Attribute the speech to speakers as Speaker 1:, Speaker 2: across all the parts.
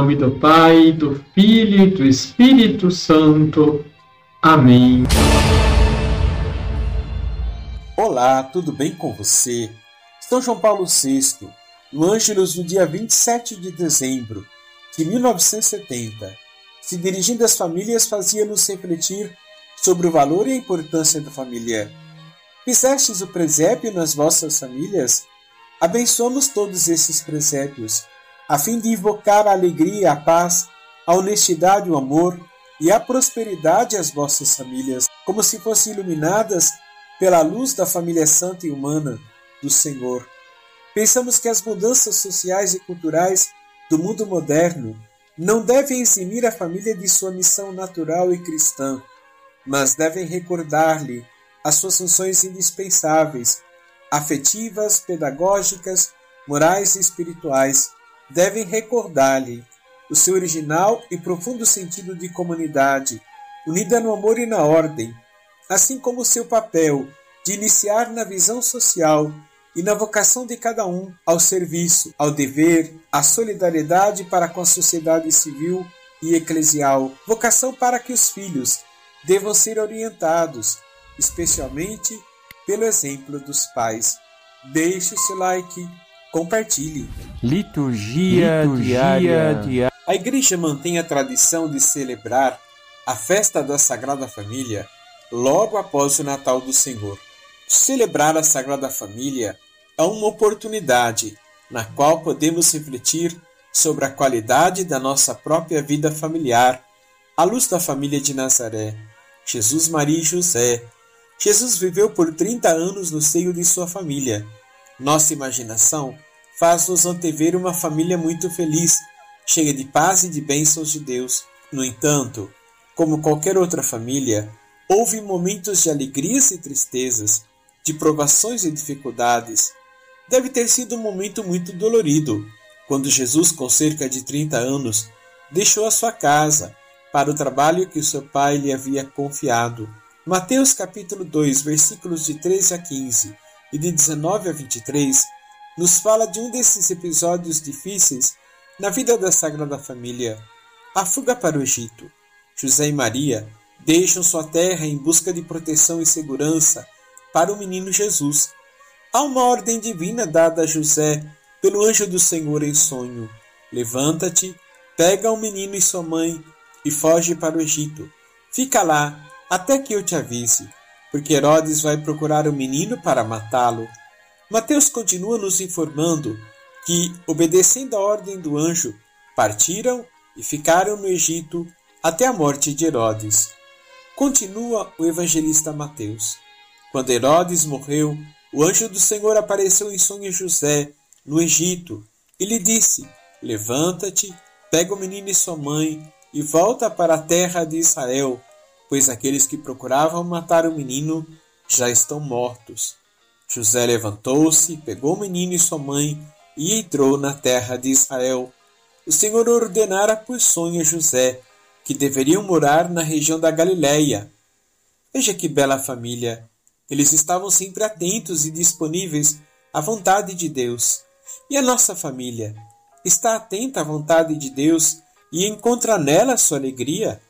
Speaker 1: nome do Pai, do Filho e do Espírito Santo. Amém.
Speaker 2: Olá, tudo bem com você? São João Paulo VI, no Ângelus do dia 27 de dezembro de 1970, se dirigindo às famílias, fazia-nos refletir sobre o valor e a importância da família. Fizestes o presépio nas vossas famílias? Abençoamos todos esses presépios, a fim de invocar a alegria, a paz, a honestidade, o amor e a prosperidade às vossas famílias, como se fossem iluminadas pela luz da família santa e humana do Senhor. Pensamos que as mudanças sociais e culturais do mundo moderno não devem eximir a família de sua missão natural e cristã, mas devem recordar-lhe as suas funções indispensáveis, afetivas, pedagógicas, morais e espirituais. Devem recordar-lhe o seu original e profundo sentido de comunidade, unida no amor e na ordem, assim como o seu papel de iniciar na visão social e na vocação de cada um ao serviço, ao dever, à solidariedade para com a sociedade civil e eclesial, vocação para que os filhos devam ser orientados, especialmente pelo exemplo dos pais. Deixe seu like, compartilhe.
Speaker 3: Liturgia, Liturgia diária.
Speaker 2: A Igreja mantém a tradição de celebrar a festa da Sagrada Família logo após o Natal do Senhor. Celebrar a Sagrada Família é uma oportunidade na qual podemos refletir sobre a qualidade da nossa própria vida familiar à luz da família de Nazaré, Jesus, Maria e José. Jesus viveu por 30 anos no seio de sua família. Nossa imaginação faz-nos antever uma família muito feliz, cheia de paz e de bênçãos de Deus. No entanto, como qualquer outra família, houve momentos de alegrias e tristezas, de provações e dificuldades. Deve ter sido um momento muito dolorido, quando Jesus, com cerca de 30 anos, deixou a sua casa para o trabalho que o seu pai lhe havia confiado. Mateus capítulo 2, versículos de 13 a 15 e de 19 a 23 nos fala de um desses episódios difíceis na vida da Sagrada Família, a fuga para o Egito. José e Maria deixam sua terra em busca de proteção e segurança para o menino Jesus. Há uma ordem divina dada a José pelo anjo do Senhor em sonho: Levanta-te, pega o menino e sua mãe e foge para o Egito. Fica lá até que eu te avise, porque Herodes vai procurar o menino para matá-lo. Mateus continua nos informando que, obedecendo a ordem do anjo, partiram e ficaram no Egito até a morte de Herodes. Continua o evangelista Mateus. Quando Herodes morreu, o anjo do Senhor apareceu em sonho a José, no Egito, e lhe disse: Levanta-te, pega o menino e sua mãe e volta para a terra de Israel, pois aqueles que procuravam matar o menino já estão mortos. José levantou-se, pegou o menino e sua mãe e entrou na terra de Israel. O Senhor ordenara por sonho a José que deveriam morar na região da Galiléia. Veja que bela família! Eles estavam sempre atentos e disponíveis à vontade de Deus. E a nossa família está atenta à vontade de Deus e encontra nela sua alegria?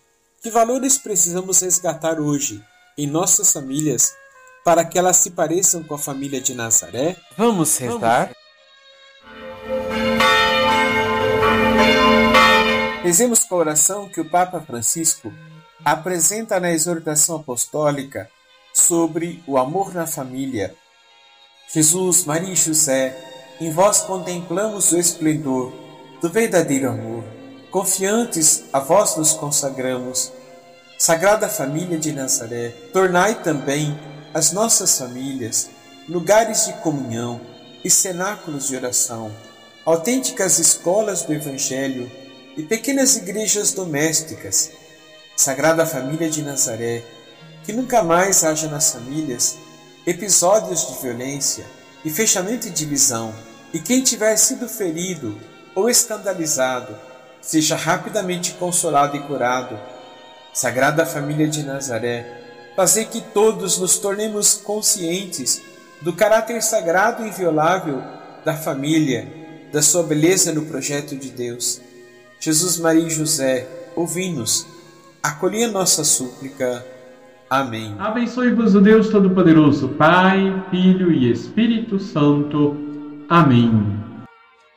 Speaker 2: Que valores precisamos resgatar hoje em nossas famílias para que elas se pareçam com a família de Nazaré?
Speaker 3: Vamos rezar?
Speaker 2: Rezemos com a oração que o Papa Francisco apresenta na exortação apostólica sobre o amor na família. Jesus, Maria e José, em vós contemplamos o esplendor do verdadeiro amor. Confiantes a vós nos consagramos. Sagrada Família de Nazaré, tornai também as nossas famílias lugares de comunhão e cenáculos de oração, autênticas escolas do Evangelho e pequenas igrejas domésticas. Sagrada Família de Nazaré, que nunca mais haja nas famílias episódios de violência e fechamento e divisão, e quem tiver sido ferido ou escandalizado, seja rapidamente consolado e curado. Sagrada Família de Nazaré, fazer que todos nos tornemos conscientes do caráter sagrado e inviolável da família, da sua beleza no projeto de Deus. Jesus, Maria e José, ouvi-nos, a nossa súplica. Amém.
Speaker 1: Abençoe-vos o Deus Todo-Poderoso, Pai, Filho e Espírito Santo. Amém.